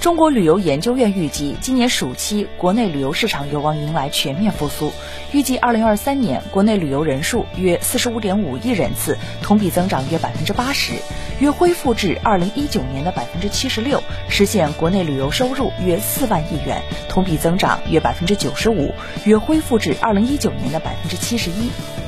中国旅游研究院预计今年暑期国内旅游市场有望迎来全面复苏预计二零二三年国内旅游人数约四十五点五亿人次同比增长约百分之八十约恢复至二零一九年的百分之七十六实现国内旅游收入约四万亿元同比增长约百分之九十五约恢复至二零一九年的百分之七十一。